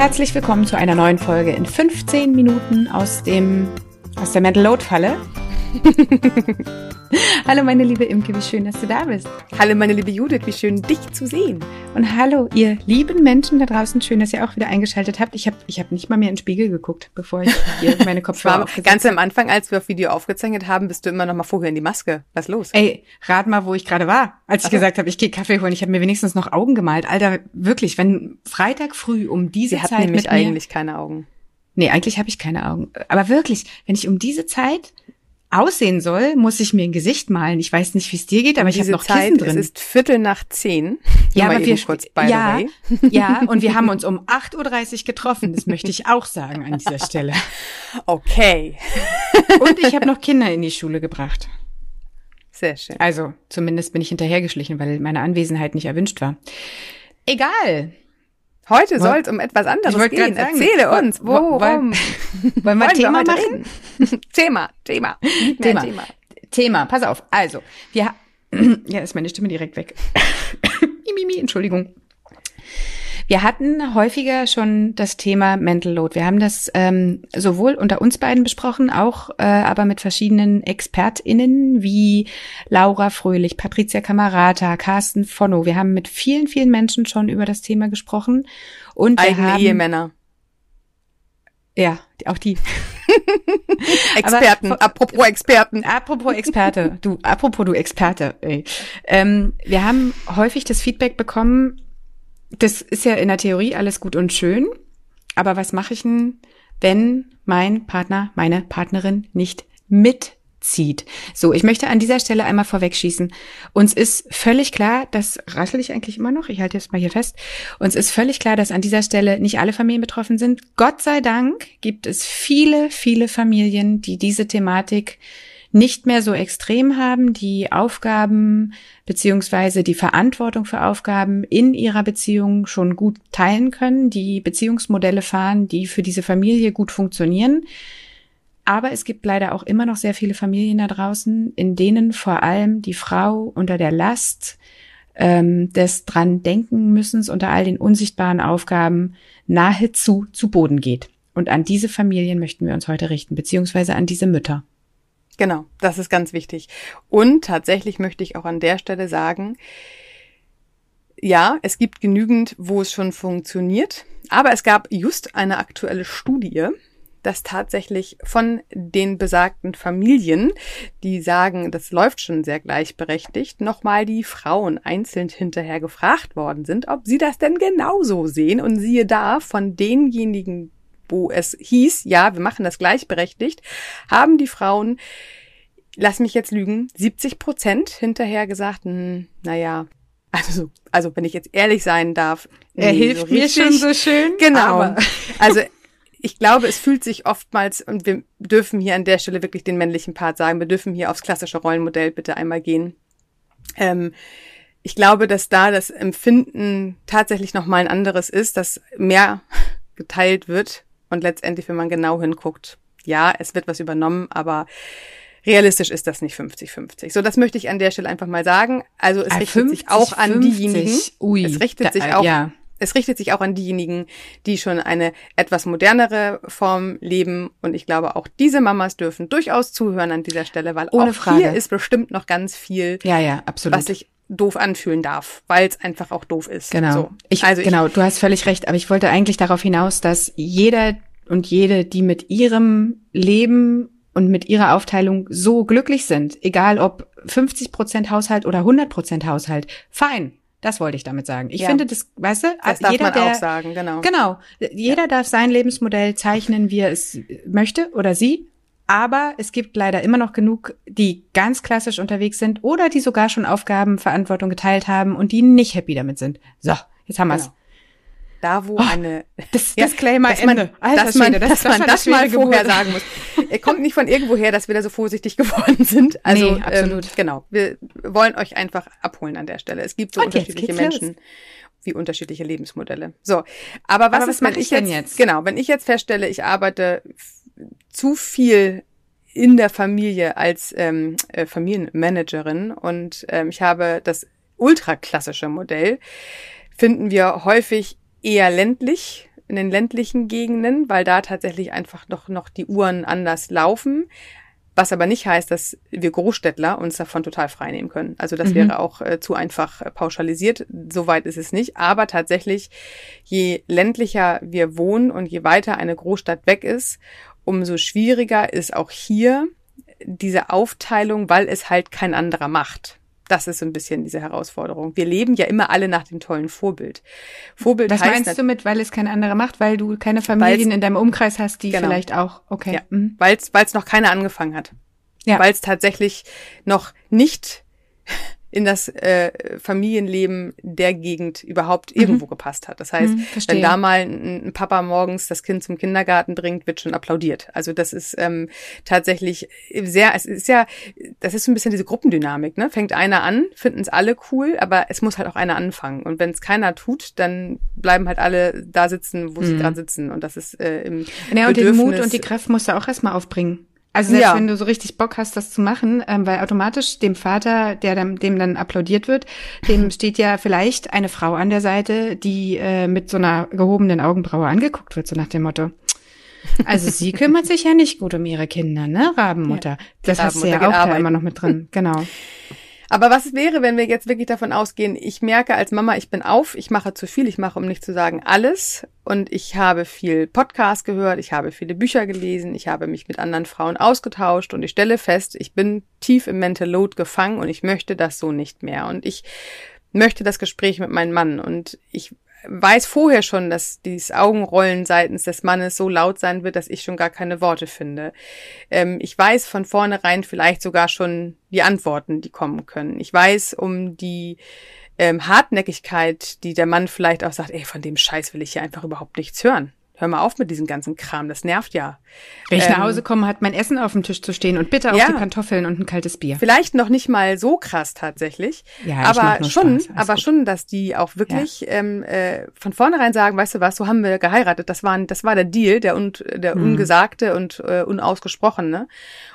Herzlich willkommen zu einer neuen Folge in 15 Minuten aus dem aus der Mental Load Falle. hallo meine liebe Imke, wie schön, dass du da bist. Hallo meine liebe Judith, wie schön dich zu sehen. Und hallo ihr lieben Menschen da draußen, schön, dass ihr auch wieder eingeschaltet habt. Ich habe ich hab nicht mal mehr in den Spiegel geguckt, bevor ich hier meine Kopfhörer aufgesetzt Ganz am Anfang, als wir auf Video aufgezeichnet haben, bist du immer noch mal vorher in die Maske. Was los? Ey, rat mal, wo ich gerade war, als ich okay. gesagt habe, ich gehe Kaffee holen. Ich habe mir wenigstens noch Augen gemalt. Alter, wirklich, wenn Freitag früh um diese Sie Zeit hat nämlich eigentlich keine Augen. Nee, eigentlich habe ich keine Augen. Aber wirklich, wenn ich um diese Zeit aussehen soll, muss ich mir ein Gesicht malen. Ich weiß nicht, wie es dir geht, aber um ich habe noch Zeit, Kissen drin. Es ist Viertel nach zehn. Ja, aber wir kurz by ja, the way. ja, und wir haben uns um 8.30 Uhr getroffen. Das möchte ich auch sagen an dieser Stelle. Okay. Und ich habe noch Kinder in die Schule gebracht. Sehr schön. Also, zumindest bin ich hinterhergeschlichen, weil meine Anwesenheit nicht erwünscht war. Egal. Heute soll es um etwas anderes gehen. Sagen, Erzähle uns, worum? Wollen, wir Thema wir machen? Thema, Thema. Thema. Thema. Thema, pass auf. Also, wir ja, ist meine Stimme direkt weg. Entschuldigung. Wir hatten häufiger schon das Thema Mental Load. Wir haben das ähm, sowohl unter uns beiden besprochen, auch äh, aber mit verschiedenen ExpertInnen wie Laura Fröhlich, Patricia Camarata, Carsten Fonno. Wir haben mit vielen, vielen Menschen schon über das Thema gesprochen. Und Eigene wir haben, Ehemänner. Ja, auch die. Experten, Aber, apropos Experten. Apropos Experte, du, apropos du Experte, ey. Ähm, wir haben häufig das Feedback bekommen, das ist ja in der Theorie alles gut und schön, aber was mache ich denn, wenn mein Partner, meine Partnerin nicht mitzieht? So, ich möchte an dieser Stelle einmal vorwegschießen. Uns ist völlig klar, das raschel ich eigentlich immer noch, ich halte jetzt mal hier fest, uns ist völlig klar, dass an dieser Stelle nicht alle Familien betroffen sind. Gott sei Dank gibt es viele, viele Familien, die diese Thematik nicht mehr so extrem haben, die Aufgaben beziehungsweise die Verantwortung für Aufgaben in ihrer Beziehung schon gut teilen können, die Beziehungsmodelle fahren, die für diese Familie gut funktionieren. Aber es gibt leider auch immer noch sehr viele Familien da draußen, in denen vor allem die Frau unter der Last ähm, des dran denken müssens unter all den unsichtbaren Aufgaben nahezu zu Boden geht. Und an diese Familien möchten wir uns heute richten, beziehungsweise an diese Mütter. Genau, das ist ganz wichtig. Und tatsächlich möchte ich auch an der Stelle sagen, ja, es gibt genügend, wo es schon funktioniert, aber es gab just eine aktuelle Studie, dass tatsächlich von den besagten Familien, die sagen, das läuft schon sehr gleichberechtigt, nochmal die Frauen einzeln hinterher gefragt worden sind, ob sie das denn genauso sehen. Und siehe da, von denjenigen wo es hieß, ja, wir machen das gleichberechtigt, haben die Frauen, lass mich jetzt lügen, 70 Prozent hinterher gesagt, hm, naja, also, also wenn ich jetzt ehrlich sein darf. Er hilft so mir schon so schön. Genau. also ich glaube, es fühlt sich oftmals, und wir dürfen hier an der Stelle wirklich den männlichen Part sagen, wir dürfen hier aufs klassische Rollenmodell bitte einmal gehen. Ähm, ich glaube, dass da das Empfinden tatsächlich nochmal ein anderes ist, dass mehr geteilt wird und letztendlich, wenn man genau hinguckt, ja, es wird was übernommen, aber realistisch ist das nicht 50-50. So, das möchte ich an der Stelle einfach mal sagen. Also es ah, richtet 50, sich auch an 50. diejenigen. Ui, es richtet da, sich auch. Ja. Es richtet sich auch an diejenigen, die schon eine etwas modernere Form leben. Und ich glaube, auch diese Mamas dürfen durchaus zuhören an dieser Stelle, weil Ohne auch Frage. hier ist bestimmt noch ganz viel, ja, ja, absolut. was sich doof anfühlen darf, weil es einfach auch doof ist. Genau. So. Ich, also genau, ich, du hast völlig recht, aber ich wollte eigentlich darauf hinaus, dass jeder und jede, die mit ihrem Leben und mit ihrer Aufteilung so glücklich sind, egal ob 50 Prozent Haushalt oder 100 Prozent Haushalt, fein. Das wollte ich damit sagen. Ich ja. finde das, weißt du, das darf jeder, man der, auch sagen, genau. Genau. Jeder ja. darf sein Lebensmodell zeichnen, wie er es möchte oder sie. Aber es gibt leider immer noch genug, die ganz klassisch unterwegs sind oder die sogar schon Aufgaben, Verantwortung geteilt haben und die nicht happy damit sind. So, jetzt haben wir's. Genau. Da, wo oh, eine das ja, Disclaimer dass man, Ende. Alter, dass man, das, dass man das mal vorher sagen muss. Er kommt nicht von irgendwo her, dass wir da so vorsichtig geworden sind. Also nee, absolut. Ähm, genau. Wir wollen euch einfach abholen an der Stelle. Es gibt so Und unterschiedliche Menschen. Los wie unterschiedliche Lebensmodelle. So, aber was, aber was ist, wenn ich jetzt, jetzt, genau, wenn ich jetzt feststelle, ich arbeite zu viel in der Familie als ähm, äh, Familienmanagerin und ähm, ich habe das ultraklassische Modell, finden wir häufig eher ländlich in den ländlichen Gegenden, weil da tatsächlich einfach noch, noch die Uhren anders laufen. Was aber nicht heißt, dass wir Großstädtler uns davon total freinehmen können. Also das mhm. wäre auch äh, zu einfach äh, pauschalisiert. Soweit ist es nicht. Aber tatsächlich, je ländlicher wir wohnen und je weiter eine Großstadt weg ist, umso schwieriger ist auch hier diese Aufteilung, weil es halt kein anderer macht. Das ist so ein bisschen diese Herausforderung. Wir leben ja immer alle nach dem tollen Vorbild. Vorbild Was heißt meinst du mit, weil es keine andere macht, weil du keine Familien in deinem Umkreis hast, die genau. vielleicht auch, okay. Ja, mhm. Weil es noch keiner angefangen hat. Ja. Weil es tatsächlich noch nicht in das äh, Familienleben der Gegend überhaupt mhm. irgendwo gepasst hat. Das heißt, mhm, wenn da mal ein, ein, Papa morgens das Kind zum Kindergarten bringt, wird schon applaudiert. Also das ist ähm, tatsächlich sehr, es ist ja, das ist so ein bisschen diese Gruppendynamik, ne? Fängt einer an, finden es alle cool, aber es muss halt auch einer anfangen. Und wenn es keiner tut, dann bleiben halt alle da sitzen, wo mhm. sie gerade sitzen. Und das ist äh, im Ja, und den Mut und die Kraft musst du auch erstmal aufbringen. Also selbst ja. wenn du so richtig Bock hast, das zu machen, ähm, weil automatisch dem Vater, der dann, dem dann applaudiert wird, dem steht ja vielleicht eine Frau an der Seite, die äh, mit so einer gehobenen Augenbraue angeguckt wird, so nach dem Motto. Also sie kümmert sich ja nicht gut um ihre Kinder, ne, Rabenmutter. Ja, das hast du ja auch da immer noch mit drin, genau. Aber was wäre, wenn wir jetzt wirklich davon ausgehen, ich merke als Mama, ich bin auf, ich mache zu viel, ich mache, um nicht zu sagen, alles. Und ich habe viel Podcast gehört, ich habe viele Bücher gelesen, ich habe mich mit anderen Frauen ausgetauscht und ich stelle fest, ich bin tief im Mental Load gefangen und ich möchte das so nicht mehr. Und ich möchte das Gespräch mit meinem Mann und ich weiß vorher schon, dass dieses Augenrollen seitens des Mannes so laut sein wird, dass ich schon gar keine Worte finde. Ähm, ich weiß von vornherein vielleicht sogar schon die Antworten, die kommen können. Ich weiß um die ähm, Hartnäckigkeit, die der Mann vielleicht auch sagt, ey, von dem Scheiß will ich hier einfach überhaupt nichts hören hör mal auf mit diesem ganzen Kram, das nervt ja. Wenn ich ähm, nach Hause komme, hat mein Essen auf dem Tisch zu stehen und bitte auch ja, die Pantoffeln und ein kaltes Bier. Vielleicht noch nicht mal so krass tatsächlich, ja, aber schon, aber gut. schon, dass die auch wirklich ja. ähm, äh, von vornherein sagen, weißt du was, so haben wir geheiratet, das war, das war der Deal, der, un, der hm. ungesagte und äh, unausgesprochene.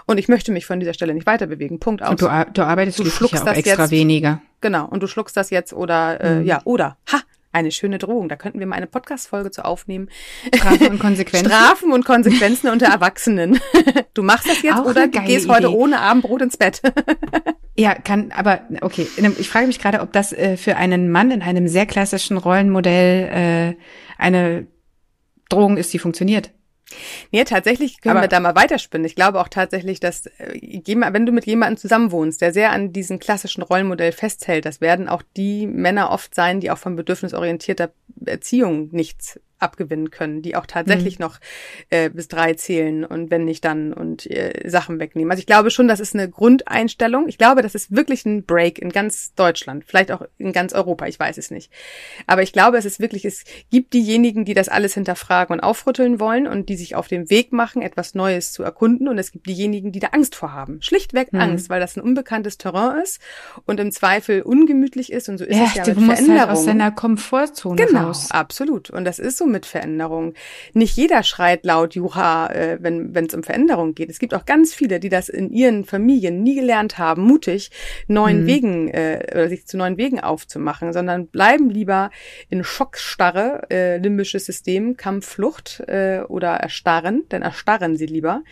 Und ich möchte mich von dieser Stelle nicht weiter bewegen. Punkt aus. Und du, du arbeitest du schluckst ja das extra jetzt, weniger. Genau. Und du schluckst das jetzt oder äh, hm. ja oder ha eine schöne Drohung. Da könnten wir mal eine Podcast-Folge zu aufnehmen. Strafen und Konsequenzen. Strafen und Konsequenzen unter Erwachsenen. Du machst das jetzt Auch oder du gehst Idee. heute ohne Abendbrot ins Bett. Ja, kann, aber okay. Ich frage mich gerade, ob das äh, für einen Mann in einem sehr klassischen Rollenmodell äh, eine Drohung ist, die funktioniert. Nee, tatsächlich können Aber wir da mal weiterspinnen. Ich glaube auch tatsächlich, dass äh, wenn du mit jemandem zusammenwohnst, der sehr an diesem klassischen Rollenmodell festhält, das werden auch die Männer oft sein, die auch von bedürfnisorientierter Erziehung nichts abgewinnen können, die auch tatsächlich mhm. noch äh, bis drei zählen und wenn nicht dann und äh, Sachen wegnehmen. Also ich glaube schon, das ist eine Grundeinstellung. Ich glaube, das ist wirklich ein Break in ganz Deutschland, vielleicht auch in ganz Europa, ich weiß es nicht. Aber ich glaube, es ist wirklich, es gibt diejenigen, die das alles hinterfragen und aufrütteln wollen und die sich auf den Weg machen, etwas Neues zu erkunden und es gibt diejenigen, die da Angst vor haben. Schlichtweg mhm. Angst, weil das ein unbekanntes Terrain ist und im Zweifel ungemütlich ist und so ist ja, es ja mit Veränderung. Halt aus seiner Komfortzone genau, raus. absolut. Und das ist so mit Veränderung. Nicht jeder schreit laut Juha, äh, wenn es um Veränderung geht. Es gibt auch ganz viele, die das in ihren Familien nie gelernt haben, mutig neuen mhm. Wegen äh, oder sich zu neuen Wegen aufzumachen, sondern bleiben lieber in Schockstarre, äh, limbisches System, Kampfflucht äh, oder erstarren, denn erstarren sie lieber,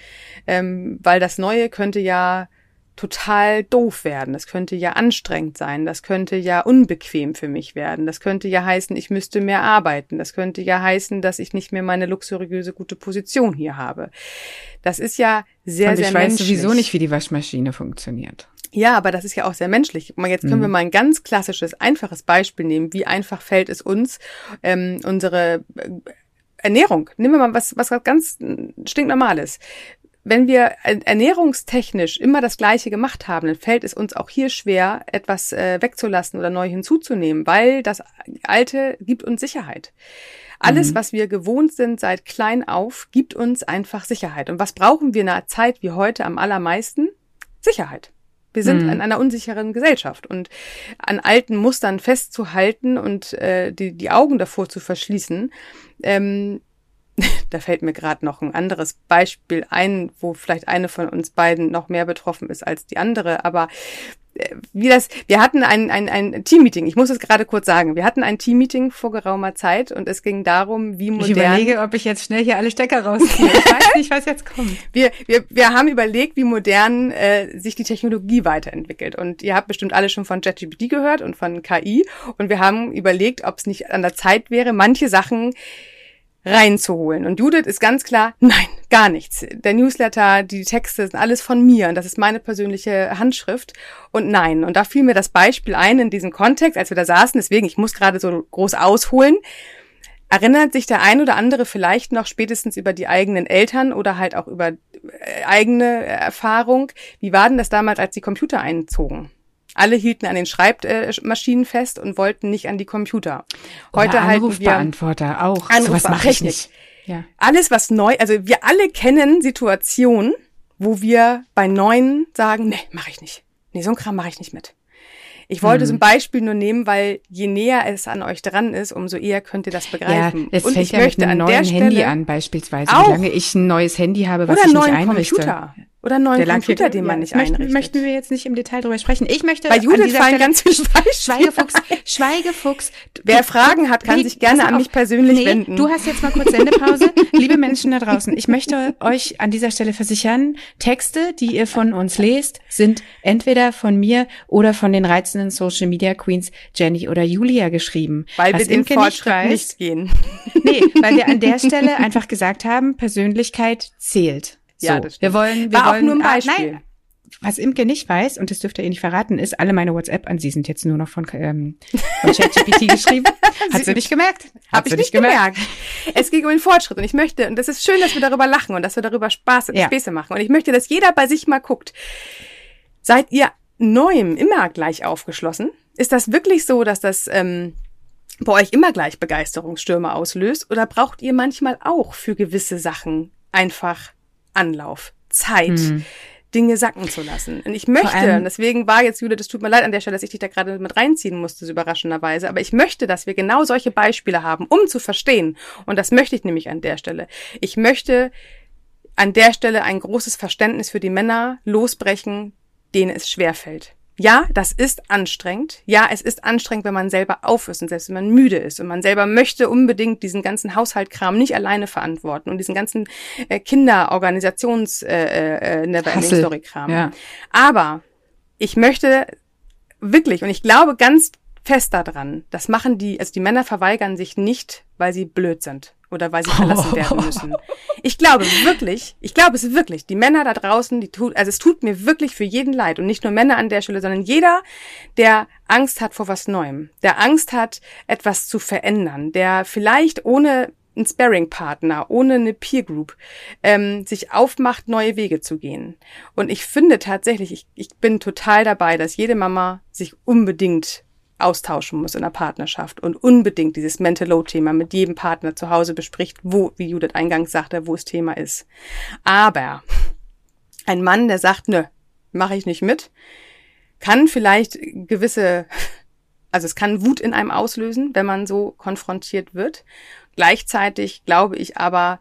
ähm, weil das Neue könnte ja total doof werden. Das könnte ja anstrengend sein. Das könnte ja unbequem für mich werden. Das könnte ja heißen, ich müsste mehr arbeiten. Das könnte ja heißen, dass ich nicht mehr meine luxuriöse gute Position hier habe. Das ist ja sehr, Und ich sehr weiß menschlich. sowieso nicht, wie die Waschmaschine funktioniert. Ja, aber das ist ja auch sehr menschlich. Jetzt können mhm. wir mal ein ganz klassisches, einfaches Beispiel nehmen. Wie einfach fällt es uns, ähm, unsere äh, Ernährung. Nehmen wir mal was, was ganz stinknormales wenn wir ernährungstechnisch immer das Gleiche gemacht haben, dann fällt es uns auch hier schwer, etwas äh, wegzulassen oder neu hinzuzunehmen, weil das Alte gibt uns Sicherheit. Alles, mhm. was wir gewohnt sind seit klein auf, gibt uns einfach Sicherheit. Und was brauchen wir in einer Zeit wie heute am allermeisten? Sicherheit. Wir sind mhm. in einer unsicheren Gesellschaft und an alten Mustern festzuhalten und äh, die, die Augen davor zu verschließen, ähm, da fällt mir gerade noch ein anderes Beispiel ein, wo vielleicht eine von uns beiden noch mehr betroffen ist als die andere. Aber wie das, wir hatten ein, ein, ein Teammeeting, ich muss es gerade kurz sagen, wir hatten ein Teammeeting vor geraumer Zeit und es ging darum, wie modern... Ich überlege, ob ich jetzt schnell hier alle Stecker rausziehe. Ich weiß nicht, was jetzt kommt. Wir, wir, wir haben überlegt, wie modern äh, sich die Technologie weiterentwickelt und ihr habt bestimmt alle schon von ChatGPT gehört und von KI und wir haben überlegt, ob es nicht an der Zeit wäre, manche Sachen reinzuholen. Und Judith ist ganz klar, nein, gar nichts. Der Newsletter, die Texte sind alles von mir und das ist meine persönliche Handschrift und nein. Und da fiel mir das Beispiel ein in diesem Kontext, als wir da saßen, deswegen, ich muss gerade so groß ausholen. Erinnert sich der ein oder andere vielleicht noch spätestens über die eigenen Eltern oder halt auch über äh, eigene Erfahrung? Wie war denn das damals, als die Computer einzogen? Alle hielten an den Schreibmaschinen fest und wollten nicht an die Computer. Heute Oder Anrufbeantworter wir auch. Anrufbeantworter. So was mache ich nicht. Ja. Alles, was neu, also wir alle kennen Situationen, wo wir bei Neuen sagen, nee, mache ich nicht. Nee, so ein Kram mache ich nicht mit. Ich wollte hm. so ein Beispiel nur nehmen, weil je näher es an euch dran ist, umso eher könnt ihr das begreifen. Ja, es fängt ja mit einem neuen Handy an beispielsweise. Auch. Wie lange ich ein neues Handy habe, was Oder ich nicht einrichte. Computer. Oder einen neuen Computer, den man nicht möchten, einrichtet. Möchten wir jetzt nicht im Detail drüber sprechen. Ich möchte Bei Judith fallen ganz viele Schweigefuchs, Schweigefuchs. Wer du, Fragen hat, kann nee, sich gerne an mich persönlich nee, wenden. Du hast jetzt mal kurz Sendepause. Liebe Menschen da draußen, ich möchte euch an dieser Stelle versichern, Texte, die ihr von uns lest, sind entweder von mir oder von den reizenden Social Media Queens Jenny oder Julia geschrieben. Weil wir den Fortschritt nicht, nicht gehen. Nee, weil wir an der Stelle einfach gesagt haben, Persönlichkeit zählt. Ja, das stimmt. Wir wollen, wir War wollen, auch nur ein Beispiel. Ah, nein, was Imke nicht weiß, und das dürft ihr nicht verraten, ist, alle meine WhatsApp an sie sind jetzt nur noch von, ähm, von ChatGPT geschrieben. Hat sie nicht gemerkt? Hab ich nicht gemerkt. gemerkt. Es ging um den Fortschritt und ich möchte, und das ist schön, dass wir darüber lachen und dass wir darüber Spaß, ja. Späße machen. Und ich möchte, dass jeder bei sich mal guckt. Seid ihr neuem immer gleich aufgeschlossen? Ist das wirklich so, dass das ähm, bei euch immer gleich Begeisterungsstürme auslöst? Oder braucht ihr manchmal auch für gewisse Sachen einfach Anlauf, Zeit, hm. Dinge sacken zu lassen. Und ich möchte, und deswegen war jetzt, Julia, das tut mir leid an der Stelle, dass ich dich da gerade mit reinziehen musste, so überraschenderweise, aber ich möchte, dass wir genau solche Beispiele haben, um zu verstehen. Und das möchte ich nämlich an der Stelle. Ich möchte an der Stelle ein großes Verständnis für die Männer losbrechen, denen es schwerfällt. Ja, das ist anstrengend. Ja, es ist anstrengend, wenn man selber auf ist und selbst wenn man müde ist und man selber möchte unbedingt diesen ganzen Haushaltkram nicht alleine verantworten und diesen ganzen äh, Kinderorganisations äh, äh, Neverending Story Kram. Ja. Aber ich möchte wirklich und ich glaube ganz fest daran, das machen die, also die Männer verweigern sich nicht, weil sie blöd sind oder weil sie verlassen werden müssen. Ich glaube wirklich, ich glaube es wirklich, die Männer da draußen, die tut, also es tut mir wirklich für jeden leid und nicht nur Männer an der Stelle, sondern jeder, der Angst hat vor was Neuem, der Angst hat, etwas zu verändern, der vielleicht ohne einen Sparring-Partner, ohne eine Peer Group, ähm, sich aufmacht, neue Wege zu gehen. Und ich finde tatsächlich, ich, ich bin total dabei, dass jede Mama sich unbedingt austauschen muss in der Partnerschaft und unbedingt dieses Mental Load Thema mit jedem Partner zu Hause bespricht, wo, wie Judith eingangs sagte, wo es Thema ist. Aber ein Mann, der sagt, nö, mache ich nicht mit, kann vielleicht gewisse, also es kann Wut in einem auslösen, wenn man so konfrontiert wird. Gleichzeitig glaube ich aber,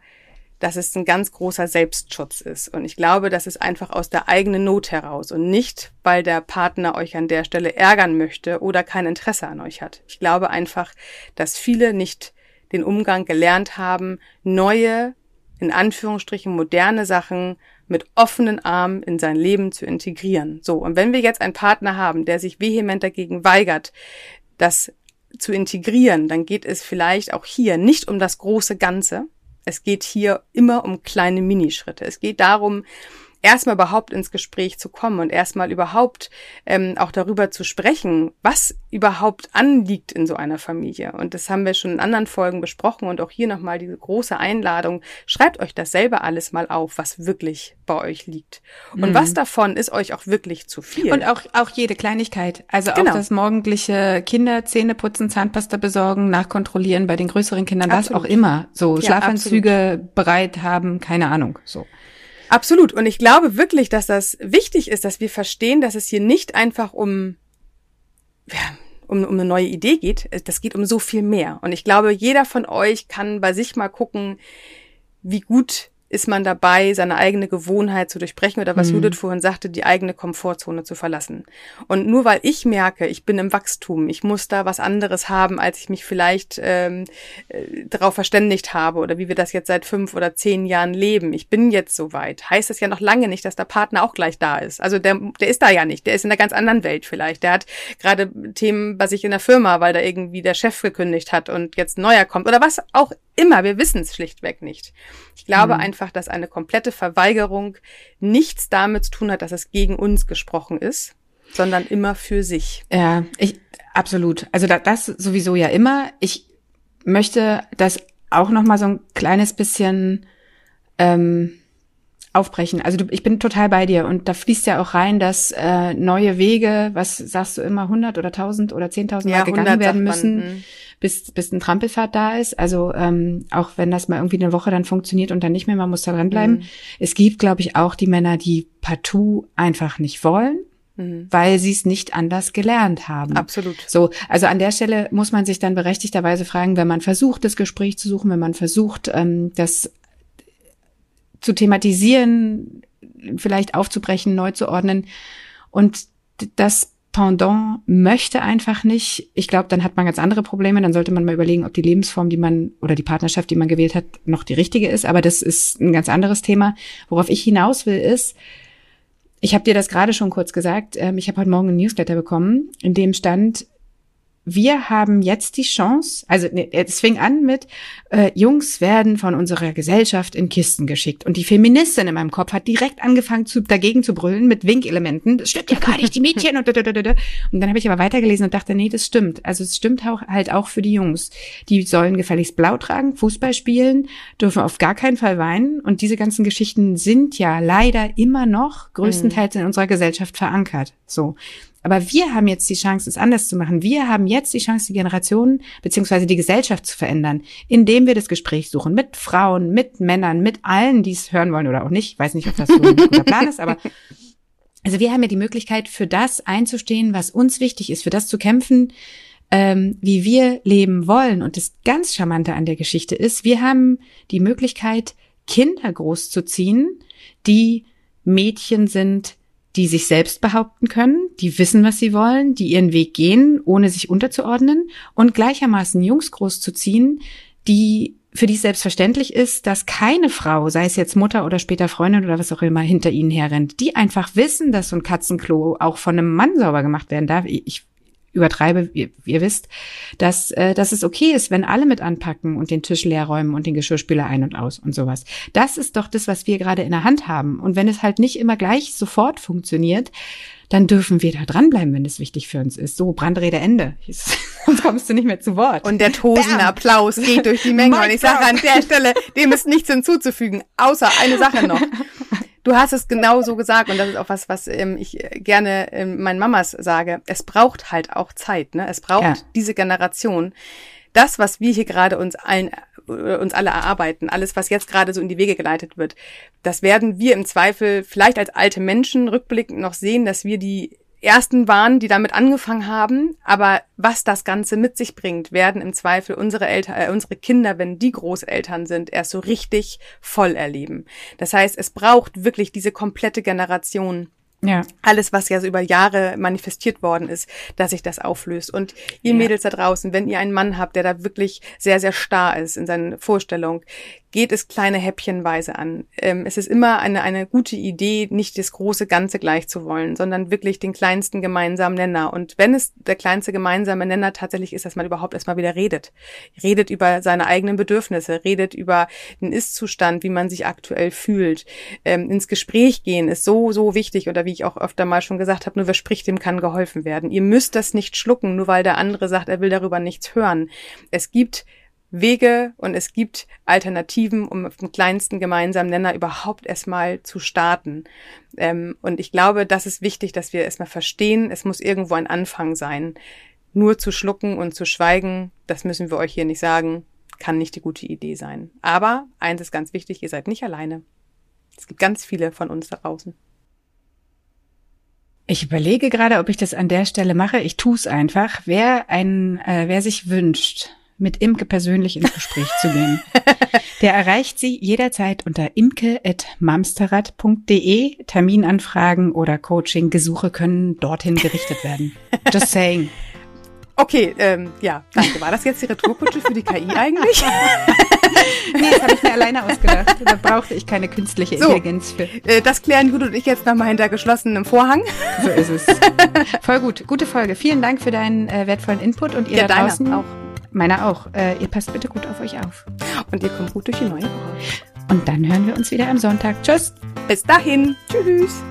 dass es ein ganz großer Selbstschutz ist. Und ich glaube, das ist einfach aus der eigenen Not heraus und nicht, weil der Partner euch an der Stelle ärgern möchte oder kein Interesse an euch hat. Ich glaube einfach, dass viele nicht den Umgang gelernt haben, neue, in Anführungsstrichen moderne Sachen mit offenen Armen in sein Leben zu integrieren. So, und wenn wir jetzt einen Partner haben, der sich vehement dagegen weigert, das zu integrieren, dann geht es vielleicht auch hier nicht um das große Ganze, es geht hier immer um kleine Minischritte. Es geht darum, erstmal überhaupt ins Gespräch zu kommen und erstmal überhaupt ähm, auch darüber zu sprechen, was überhaupt anliegt in so einer Familie. Und das haben wir schon in anderen Folgen besprochen und auch hier nochmal diese große Einladung. Schreibt euch das selber alles mal auf, was wirklich bei euch liegt. Und mhm. was davon ist euch auch wirklich zu viel. Und auch, auch jede Kleinigkeit. Also genau. auch das morgendliche Kinder, Zähne putzen, Zahnpasta besorgen, nachkontrollieren bei den größeren Kindern, absolut. was auch immer. So Schlafanzüge absolut. bereit haben, keine Ahnung. So. Absolut. Und ich glaube wirklich, dass das wichtig ist, dass wir verstehen, dass es hier nicht einfach um, ja, um, um eine neue Idee geht. Das geht um so viel mehr. Und ich glaube, jeder von euch kann bei sich mal gucken, wie gut ist man dabei, seine eigene Gewohnheit zu durchbrechen oder was mhm. Judith vorhin sagte, die eigene Komfortzone zu verlassen. Und nur weil ich merke, ich bin im Wachstum, ich muss da was anderes haben, als ich mich vielleicht ähm, äh, darauf verständigt habe oder wie wir das jetzt seit fünf oder zehn Jahren leben. Ich bin jetzt soweit. Heißt das ja noch lange nicht, dass der Partner auch gleich da ist. Also der, der ist da ja nicht. Der ist in einer ganz anderen Welt vielleicht. Der hat gerade Themen bei sich in der Firma, weil da irgendwie der Chef gekündigt hat und jetzt neuer kommt oder was auch immer. Wir wissen es schlichtweg nicht. Ich glaube mhm. einfach, dass eine komplette Verweigerung nichts damit zu tun hat, dass es gegen uns gesprochen ist, sondern immer für sich. Ja, ich absolut. Also da, das sowieso ja immer. Ich möchte das auch noch mal so ein kleines bisschen ähm, aufbrechen. Also du, ich bin total bei dir und da fließt ja auch rein, dass äh, neue Wege, was sagst du immer, 100 oder 1000 oder 10.000 Mal ja, gegangen werden müssen, mhm. bis, bis ein Trampelfahrt da ist. Also ähm, auch wenn das mal irgendwie eine Woche dann funktioniert und dann nicht mehr, man muss da dranbleiben. Mhm. Es gibt, glaube ich, auch die Männer, die partout einfach nicht wollen. Mhm. weil sie es nicht anders gelernt haben. Absolut. So, also an der Stelle muss man sich dann berechtigterweise fragen, wenn man versucht, das Gespräch zu suchen, wenn man versucht, ähm, das zu thematisieren, vielleicht aufzubrechen, neu zu ordnen. Und das Pendant möchte einfach nicht. Ich glaube, dann hat man ganz andere Probleme. Dann sollte man mal überlegen, ob die Lebensform, die man oder die Partnerschaft, die man gewählt hat, noch die richtige ist. Aber das ist ein ganz anderes Thema. Worauf ich hinaus will, ist, ich habe dir das gerade schon kurz gesagt. Ähm, ich habe heute Morgen ein Newsletter bekommen, in dem stand, wir haben jetzt die Chance, also nee, es fing an mit, äh, Jungs werden von unserer Gesellschaft in Kisten geschickt. Und die Feministin in meinem Kopf hat direkt angefangen, zu, dagegen zu brüllen mit Winkelementen. Das stimmt ja gar nicht, die Mädchen und, und dann habe ich aber weitergelesen und dachte, nee, das stimmt. Also es stimmt auch, halt auch für die Jungs. Die sollen gefälligst blau tragen, Fußball spielen, dürfen auf gar keinen Fall weinen. Und diese ganzen Geschichten sind ja leider immer noch größtenteils mhm. in unserer Gesellschaft verankert. So. Aber wir haben jetzt die Chance, es anders zu machen. Wir haben jetzt die Chance, die Generationen beziehungsweise die Gesellschaft zu verändern, indem wir das Gespräch suchen mit Frauen, mit Männern, mit allen, die es hören wollen oder auch nicht. Ich weiß nicht, ob das so ein guter Plan ist, aber also wir haben ja die Möglichkeit, für das einzustehen, was uns wichtig ist, für das zu kämpfen, ähm, wie wir leben wollen. Und das ganz Charmante an der Geschichte ist, wir haben die Möglichkeit, Kinder großzuziehen, die Mädchen sind, die sich selbst behaupten können, die wissen, was sie wollen, die ihren Weg gehen, ohne sich unterzuordnen und gleichermaßen Jungs großzuziehen, die für die selbstverständlich ist, dass keine Frau, sei es jetzt Mutter oder später Freundin oder was auch immer, hinter ihnen herrennt, die einfach wissen, dass so ein Katzenklo auch von einem Mann sauber gemacht werden darf. Ich übertreibe, ihr, ihr wisst, dass, äh, dass es okay ist, wenn alle mit anpacken und den Tisch leer räumen und den Geschirrspüler ein und aus und sowas. Das ist doch das, was wir gerade in der Hand haben. Und wenn es halt nicht immer gleich sofort funktioniert, dann dürfen wir da dranbleiben, wenn es wichtig für uns ist. So, Brandrede Ende. Sonst kommst du nicht mehr zu Wort. Und der tosende Applaus geht durch die Menge. und ich sage an der Stelle, dem ist nichts hinzuzufügen, außer eine Sache noch. Du hast es genau so gesagt und das ist auch was, was ähm, ich gerne ähm, meinen Mamas sage. Es braucht halt auch Zeit, ne? Es braucht ja. diese Generation. Das, was wir hier gerade uns allen äh, uns alle erarbeiten, alles, was jetzt gerade so in die Wege geleitet wird, das werden wir im Zweifel vielleicht als alte Menschen rückblickend noch sehen, dass wir die ersten waren, die damit angefangen haben. Aber was das Ganze mit sich bringt, werden im Zweifel unsere Eltern, äh, unsere Kinder, wenn die Großeltern sind, erst so richtig voll erleben. Das heißt, es braucht wirklich diese komplette Generation, ja. Alles, was ja so über Jahre manifestiert worden ist, dass sich das auflöst. Und ihr ja. Mädels da draußen, wenn ihr einen Mann habt, der da wirklich sehr, sehr starr ist in seinen Vorstellungen, geht es kleine Häppchenweise an. Ähm, es ist immer eine, eine gute Idee, nicht das große Ganze gleich zu wollen, sondern wirklich den kleinsten gemeinsamen Nenner. Und wenn es der kleinste gemeinsame Nenner tatsächlich ist, dass man überhaupt erstmal wieder redet. Redet über seine eigenen Bedürfnisse, redet über den Ist-Zustand, wie man sich aktuell fühlt. Ähm, ins Gespräch gehen ist so, so wichtig oder wie ich auch öfter mal schon gesagt habe, nur wer spricht, dem kann geholfen werden. Ihr müsst das nicht schlucken, nur weil der andere sagt, er will darüber nichts hören. Es gibt Wege und es gibt Alternativen, um auf dem kleinsten gemeinsamen Nenner überhaupt erstmal zu starten. Ähm, und ich glaube, das ist wichtig, dass wir erstmal verstehen, es muss irgendwo ein Anfang sein. Nur zu schlucken und zu schweigen, das müssen wir euch hier nicht sagen, kann nicht die gute Idee sein. Aber eins ist ganz wichtig, ihr seid nicht alleine. Es gibt ganz viele von uns da draußen. Ich überlege gerade, ob ich das an der Stelle mache. Ich tue es einfach. Wer ein, äh, wer sich wünscht, mit Imke persönlich ins Gespräch zu gehen. Der erreicht Sie jederzeit unter imke.mamsterrad.de. Terminanfragen oder Coaching-Gesuche können dorthin gerichtet werden. Just saying. Okay, ähm, ja, danke. War das jetzt die Retourkutsche für die KI eigentlich? nee, das habe ich mir alleine ausgedacht. Da brauchte ich keine künstliche so, Intelligenz für. Äh, das klären Judith und ich jetzt nochmal hinter geschlossenem Vorhang. So ist es. Voll gut. Gute Folge. Vielen Dank für deinen äh, wertvollen Input und ihr ja, da draußen auch. Meiner auch. Äh, ihr passt bitte gut auf euch auf. Und ihr kommt gut durch die neue Woche. Und dann hören wir uns wieder am Sonntag. Tschüss. Bis dahin. Tschüss.